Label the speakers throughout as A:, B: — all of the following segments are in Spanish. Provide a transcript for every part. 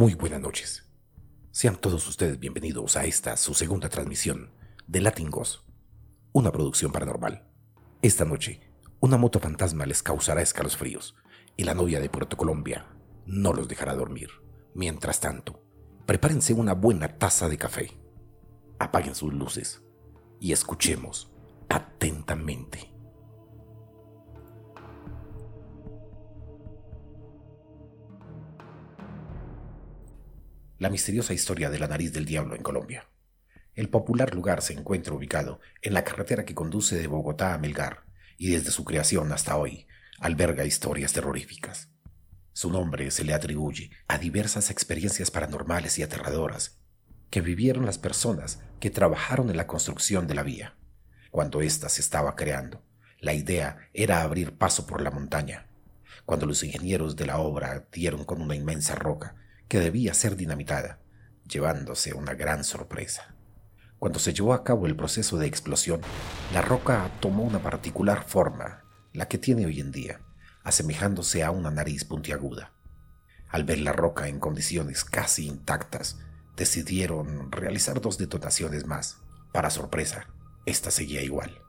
A: Muy buenas noches. Sean todos ustedes bienvenidos a esta, su segunda transmisión de Latingos, una producción paranormal. Esta noche, una moto fantasma les causará escalofríos y la novia de Puerto Colombia no los dejará dormir. Mientras tanto, prepárense una buena taza de café, apaguen sus luces y escuchemos atentamente. La misteriosa historia de la nariz del diablo en Colombia. El popular lugar se encuentra ubicado en la carretera que conduce de Bogotá a Melgar y desde su creación hasta hoy alberga historias terroríficas. Su nombre se le atribuye a diversas experiencias paranormales y aterradoras que vivieron las personas que trabajaron en la construcción de la vía. Cuando ésta se estaba creando, la idea era abrir paso por la montaña. Cuando los ingenieros de la obra dieron con una inmensa roca que debía ser dinamitada, llevándose una gran sorpresa. Cuando se llevó a cabo el proceso de explosión, la roca tomó una particular forma, la que tiene hoy en día, asemejándose a una nariz puntiaguda. Al ver la roca en condiciones casi intactas, decidieron realizar dos detonaciones más. Para sorpresa, esta seguía igual.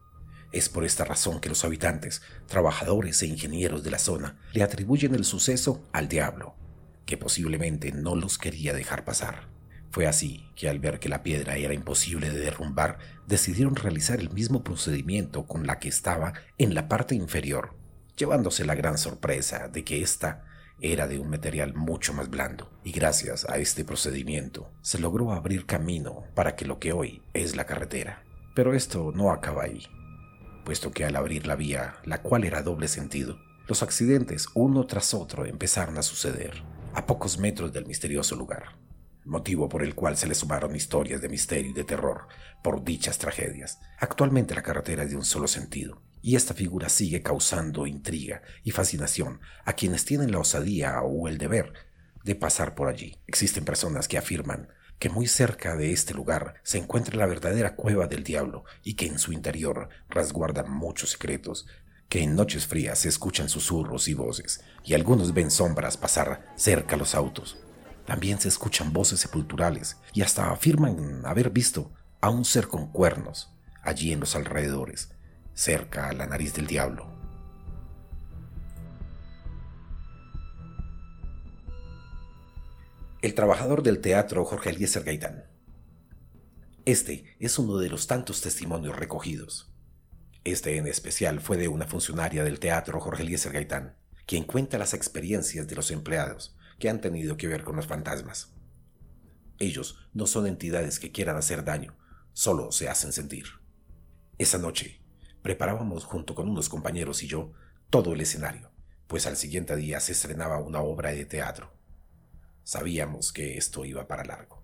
A: Es por esta razón que los habitantes, trabajadores e ingenieros de la zona le atribuyen el suceso al diablo, que posiblemente no los quería dejar pasar. Fue así que al ver que la piedra era imposible de derrumbar, decidieron realizar el mismo procedimiento con la que estaba en la parte inferior, llevándose la gran sorpresa de que ésta era de un material mucho más blando, y gracias a este procedimiento se logró abrir camino para que lo que hoy es la carretera. Pero esto no acaba ahí, puesto que al abrir la vía, la cual era doble sentido, los accidentes uno tras otro empezaron a suceder a pocos metros del misterioso lugar, motivo por el cual se le sumaron historias de misterio y de terror por dichas tragedias. Actualmente la carretera es de un solo sentido, y esta figura sigue causando intriga y fascinación a quienes tienen la osadía o el deber de pasar por allí. Existen personas que afirman que muy cerca de este lugar se encuentra la verdadera cueva del diablo y que en su interior resguardan muchos secretos que en noches frías se escuchan susurros y voces, y algunos ven sombras pasar cerca a los autos. También se escuchan voces sepulturales, y hasta afirman haber visto a un ser con cuernos allí en los alrededores, cerca a la nariz del diablo. El trabajador del teatro Jorge Eliezer Gaitán. Este es uno de los tantos testimonios recogidos este en especial fue de una funcionaria del teatro Jorge Eliezer Gaitán, quien cuenta las experiencias de los empleados que han tenido que ver con los fantasmas. Ellos no son entidades que quieran hacer daño, solo se hacen sentir. Esa noche, preparábamos junto con unos compañeros y yo todo el escenario, pues al siguiente día se estrenaba una obra de teatro. Sabíamos que esto iba para largo.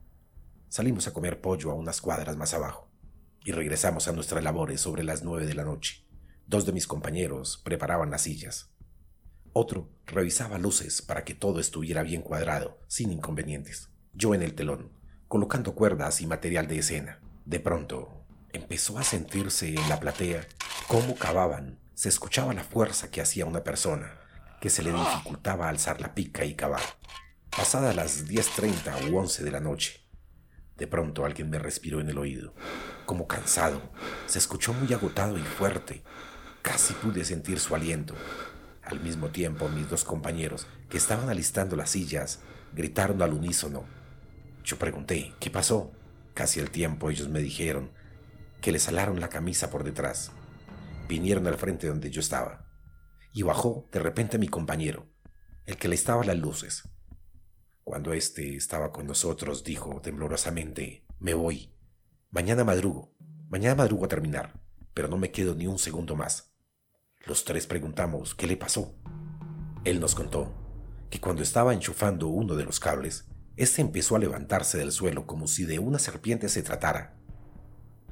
A: Salimos a comer pollo a unas cuadras más abajo y regresamos a nuestras labores sobre las nueve de la noche. Dos de mis compañeros preparaban las sillas. Otro revisaba luces para que todo estuviera bien cuadrado, sin inconvenientes. Yo en el telón, colocando cuerdas y material de escena. De pronto, empezó a sentirse en la platea cómo cavaban. Se escuchaba la fuerza que hacía una persona, que se le dificultaba alzar la pica y cavar. Pasadas las 10.30 u 11 de la noche, de pronto alguien me respiró en el oído, como cansado. Se escuchó muy agotado y fuerte. Casi pude sentir su aliento. Al mismo tiempo, mis dos compañeros, que estaban alistando las sillas, gritaron al unísono. Yo pregunté, ¿qué pasó? Casi al tiempo ellos me dijeron que les alaron la camisa por detrás. Vinieron al frente donde yo estaba. Y bajó de repente mi compañero, el que le estaba las luces. Cuando éste estaba con nosotros, dijo temblorosamente, me voy. Mañana madrugo. Mañana madrugo a terminar, pero no me quedo ni un segundo más. Los tres preguntamos qué le pasó. Él nos contó que cuando estaba enchufando uno de los cables, éste empezó a levantarse del suelo como si de una serpiente se tratara.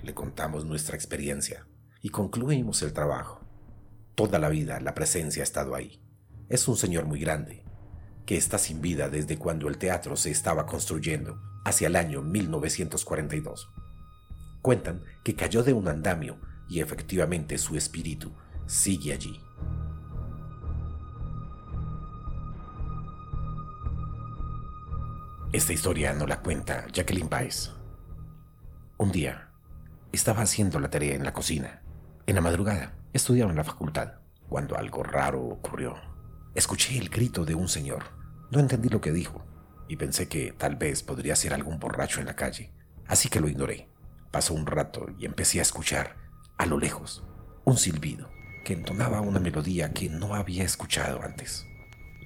A: Le contamos nuestra experiencia y concluimos el trabajo. Toda la vida la presencia ha estado ahí. Es un señor muy grande, que está sin vida desde cuando el teatro se estaba construyendo, hacia el año 1942. Cuentan que cayó de un andamio y efectivamente su espíritu sigue allí. Esta historia no la cuenta Jacqueline Baez. Un día, estaba haciendo la tarea en la cocina. En la madrugada, estudiaba en la facultad, cuando algo raro ocurrió. Escuché el grito de un señor. No entendí lo que dijo y pensé que tal vez podría ser algún borracho en la calle, así que lo ignoré. Pasó un rato y empecé a escuchar, a lo lejos, un silbido que entonaba una melodía que no había escuchado antes.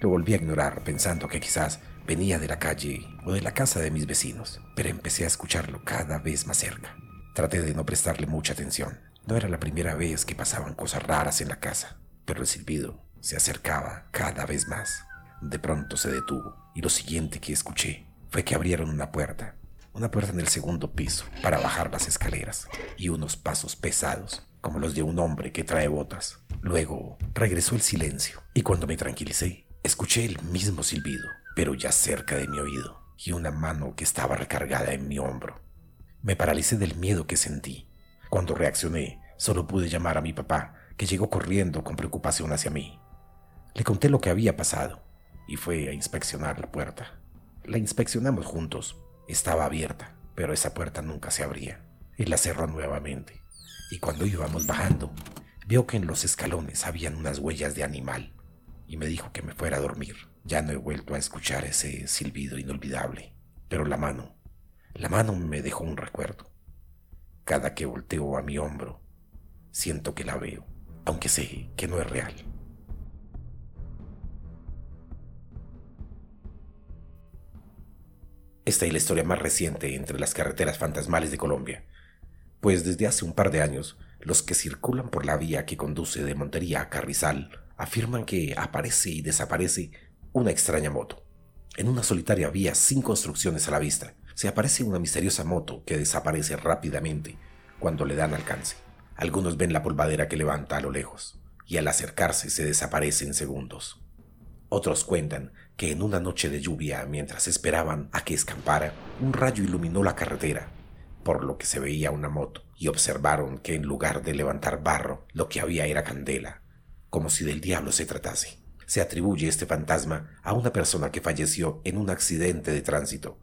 A: Lo volví a ignorar pensando que quizás venía de la calle o de la casa de mis vecinos, pero empecé a escucharlo cada vez más cerca. Traté de no prestarle mucha atención. No era la primera vez que pasaban cosas raras en la casa, pero el silbido se acercaba cada vez más. De pronto se detuvo y lo siguiente que escuché fue que abrieron una puerta, una puerta en el segundo piso para bajar las escaleras y unos pasos pesados como los de un hombre que trae botas. Luego regresó el silencio y cuando me tranquilicé, escuché el mismo silbido pero ya cerca de mi oído, y una mano que estaba recargada en mi hombro. Me paralicé del miedo que sentí. Cuando reaccioné, solo pude llamar a mi papá, que llegó corriendo con preocupación hacia mí. Le conté lo que había pasado y fue a inspeccionar la puerta. La inspeccionamos juntos. Estaba abierta, pero esa puerta nunca se abría. Y la cerró nuevamente. Y cuando íbamos bajando, vio que en los escalones habían unas huellas de animal y me dijo que me fuera a dormir. Ya no he vuelto a escuchar ese silbido inolvidable, pero la mano, la mano me dejó un recuerdo. Cada que volteo a mi hombro, siento que la veo, aunque sé que no es real. Esta es la historia más reciente entre las carreteras fantasmales de Colombia, pues desde hace un par de años, los que circulan por la vía que conduce de Montería a Carrizal afirman que aparece y desaparece una extraña moto. En una solitaria vía sin construcciones a la vista, se aparece una misteriosa moto que desaparece rápidamente cuando le dan alcance. Algunos ven la polvadera que levanta a lo lejos, y al acercarse se desaparece en segundos. Otros cuentan que en una noche de lluvia, mientras esperaban a que escampara, un rayo iluminó la carretera, por lo que se veía una moto, y observaron que en lugar de levantar barro, lo que había era candela, como si del diablo se tratase se atribuye este fantasma a una persona que falleció en un accidente de tránsito.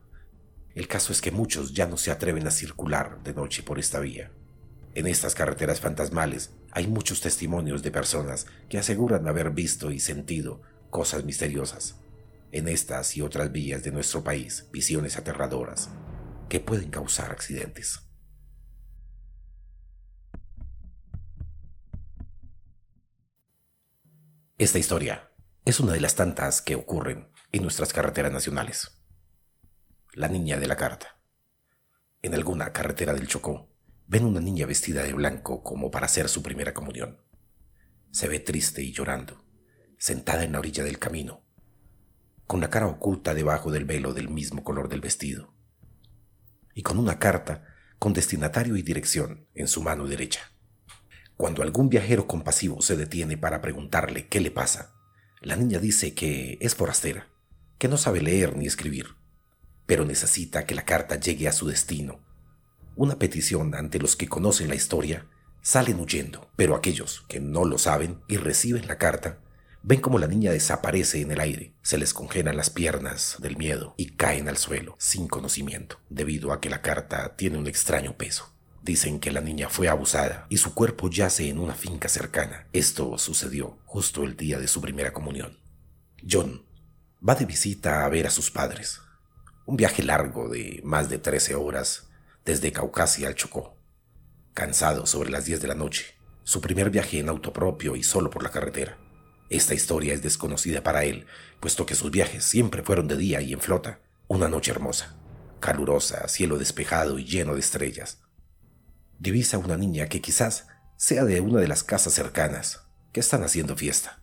A: El caso es que muchos ya no se atreven a circular de noche por esta vía. En estas carreteras fantasmales hay muchos testimonios de personas que aseguran haber visto y sentido cosas misteriosas. En estas y otras vías de nuestro país, visiones aterradoras que pueden causar accidentes. Esta historia es una de las tantas que ocurren en nuestras carreteras nacionales. La niña de la carta. En alguna carretera del Chocó, ven una niña vestida de blanco como para hacer su primera comunión. Se ve triste y llorando, sentada en la orilla del camino, con la cara oculta debajo del velo del mismo color del vestido, y con una carta con destinatario y dirección en su mano derecha. Cuando algún viajero compasivo se detiene para preguntarle qué le pasa, la niña dice que es forastera, que no sabe leer ni escribir, pero necesita que la carta llegue a su destino. Una petición ante los que conocen la historia salen huyendo, pero aquellos que no lo saben y reciben la carta ven como la niña desaparece en el aire, se les congelan las piernas del miedo y caen al suelo sin conocimiento, debido a que la carta tiene un extraño peso. Dicen que la niña fue abusada y su cuerpo yace en una finca cercana. Esto sucedió justo el día de su primera comunión. John va de visita a ver a sus padres. Un viaje largo de más de 13 horas desde Caucasia al Chocó. Cansado sobre las 10 de la noche, su primer viaje en auto propio y solo por la carretera. Esta historia es desconocida para él, puesto que sus viajes siempre fueron de día y en flota. Una noche hermosa, calurosa, cielo despejado y lleno de estrellas divisa una niña que quizás sea de una de las casas cercanas que están haciendo fiesta.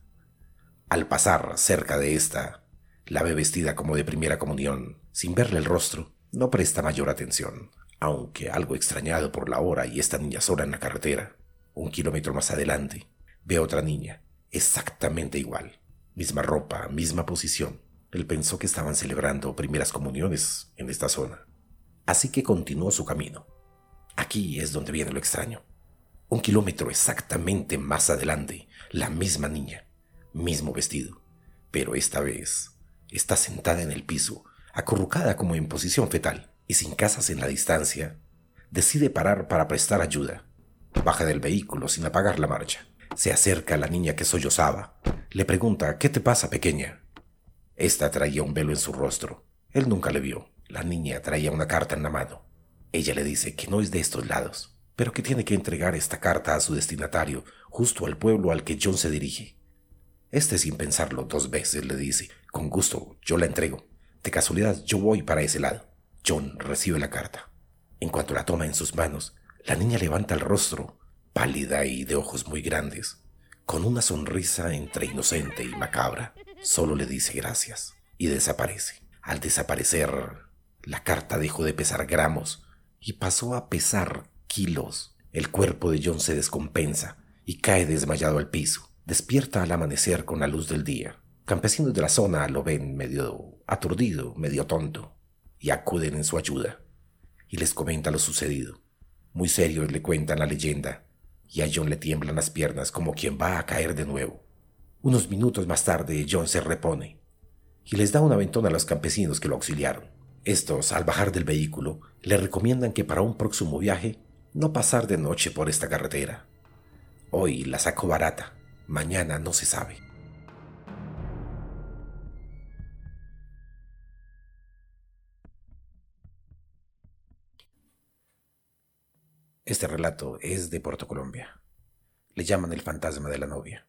A: Al pasar cerca de esta, la ve vestida como de primera comunión, sin verle el rostro, no presta mayor atención, aunque algo extrañado por la hora y esta niña sola en la carretera. Un kilómetro más adelante, ve a otra niña, exactamente igual, misma ropa, misma posición. Él pensó que estaban celebrando primeras comuniones en esta zona, así que continuó su camino. Aquí es donde viene lo extraño. Un kilómetro exactamente más adelante, la misma niña, mismo vestido, pero esta vez está sentada en el piso, acurrucada como en posición fetal y sin casas en la distancia, decide parar para prestar ayuda. Baja del vehículo sin apagar la marcha. Se acerca a la niña que sollozaba. Le pregunta, ¿qué te pasa, pequeña? Esta traía un velo en su rostro. Él nunca le vio. La niña traía una carta en la mano. Ella le dice que no es de estos lados, pero que tiene que entregar esta carta a su destinatario, justo al pueblo al que John se dirige. Este sin pensarlo dos veces le dice, con gusto, yo la entrego. De casualidad yo voy para ese lado. John recibe la carta. En cuanto la toma en sus manos, la niña levanta el rostro, pálida y de ojos muy grandes, con una sonrisa entre inocente y macabra. Solo le dice gracias y desaparece. Al desaparecer, la carta dejó de pesar gramos y pasó a pesar kilos. El cuerpo de John se descompensa y cae desmayado al piso. Despierta al amanecer con la luz del día. Campesinos de la zona lo ven medio aturdido, medio tonto, y acuden en su ayuda. Y les comenta lo sucedido. Muy serios le cuentan la leyenda, y a John le tiemblan las piernas como quien va a caer de nuevo. Unos minutos más tarde John se repone y les da un aventón a los campesinos que lo auxiliaron. Estos, al bajar del vehículo, le recomiendan que para un próximo viaje no pasar de noche por esta carretera. Hoy la saco barata, mañana no se sabe. Este relato es de Puerto Colombia. Le llaman el fantasma de la novia.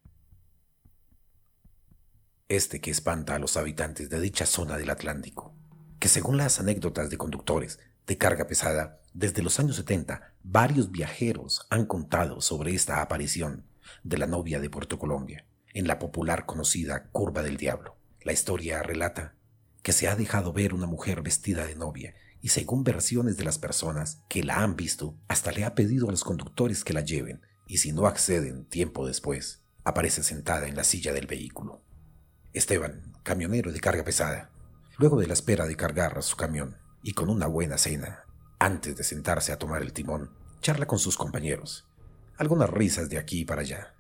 A: Este que espanta a los habitantes de dicha zona del Atlántico, que según las anécdotas de conductores de carga pesada, desde los años 70 varios viajeros han contado sobre esta aparición de la novia de Puerto Colombia en la popular conocida Curva del Diablo. La historia relata que se ha dejado ver una mujer vestida de novia y según versiones de las personas que la han visto, hasta le ha pedido a los conductores que la lleven y si no acceden tiempo después, aparece sentada en la silla del vehículo. Esteban, camionero de carga pesada, luego de la espera de cargar su camión y con una buena cena, antes de sentarse a tomar el timón, charla con sus compañeros. Algunas risas de aquí para allá.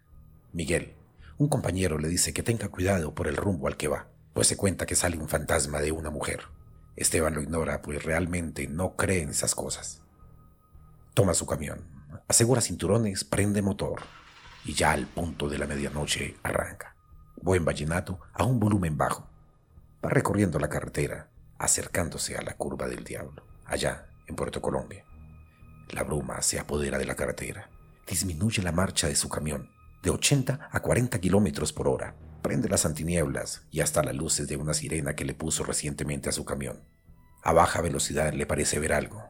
A: Miguel, un compañero le dice que tenga cuidado por el rumbo al que va, pues se cuenta que sale un fantasma de una mujer. Esteban lo ignora, pues realmente no cree en esas cosas. Toma su camión, asegura cinturones, prende motor y ya al punto de la medianoche arranca. Buen vallenato a un volumen bajo. Va recorriendo la carretera, acercándose a la curva del diablo, allá en Puerto Colombia. La bruma se apodera de la carretera, disminuye la marcha de su camión de 80 a 40 kilómetros por hora prende las antinieblas y hasta las luces de una sirena que le puso recientemente a su camión. A baja velocidad le parece ver algo.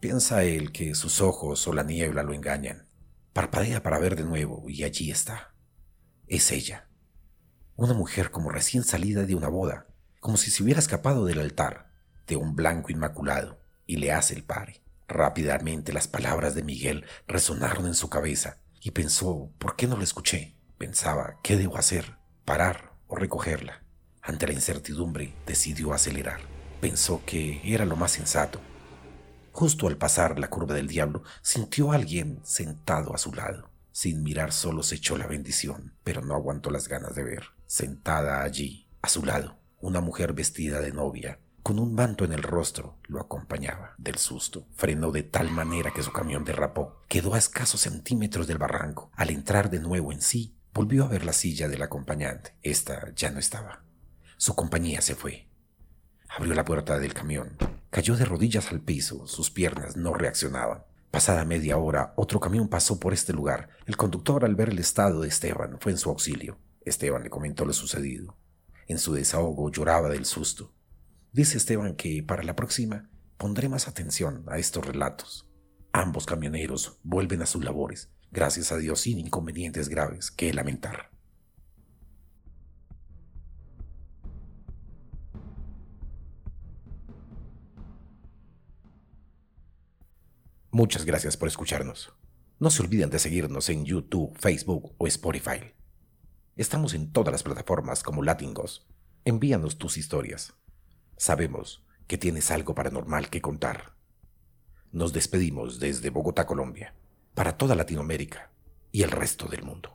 A: Piensa él que sus ojos o la niebla lo engañan. Parpadea para ver de nuevo y allí está. Es ella. Una mujer como recién salida de una boda, como si se hubiera escapado del altar, de un blanco inmaculado, y le hace el pare. Rápidamente las palabras de Miguel resonaron en su cabeza y pensó, ¿por qué no lo escuché? Pensaba, ¿qué debo hacer? Parar o recogerla. Ante la incertidumbre, decidió acelerar. Pensó que era lo más sensato. Justo al pasar la curva del diablo, sintió a alguien sentado a su lado. Sin mirar solo se echó la bendición, pero no aguantó las ganas de ver. Sentada allí, a su lado, una mujer vestida de novia, con un manto en el rostro, lo acompañaba. Del susto, frenó de tal manera que su camión derrapó. Quedó a escasos centímetros del barranco. Al entrar de nuevo en sí, Volvió a ver la silla del acompañante. Esta ya no estaba. Su compañía se fue. Abrió la puerta del camión. Cayó de rodillas al piso. Sus piernas no reaccionaban. Pasada media hora, otro camión pasó por este lugar. El conductor, al ver el estado de Esteban, fue en su auxilio. Esteban le comentó lo sucedido. En su desahogo lloraba del susto. Dice Esteban que para la próxima pondré más atención a estos relatos. Ambos camioneros vuelven a sus labores gracias a Dios sin inconvenientes graves que lamentar. Muchas gracias por escucharnos. No se olviden de seguirnos en YouTube, Facebook o Spotify. Estamos en todas las plataformas como Latingos. Envíanos tus historias. Sabemos que tienes algo paranormal que contar. Nos despedimos desde Bogotá, Colombia para toda Latinoamérica y el resto del mundo.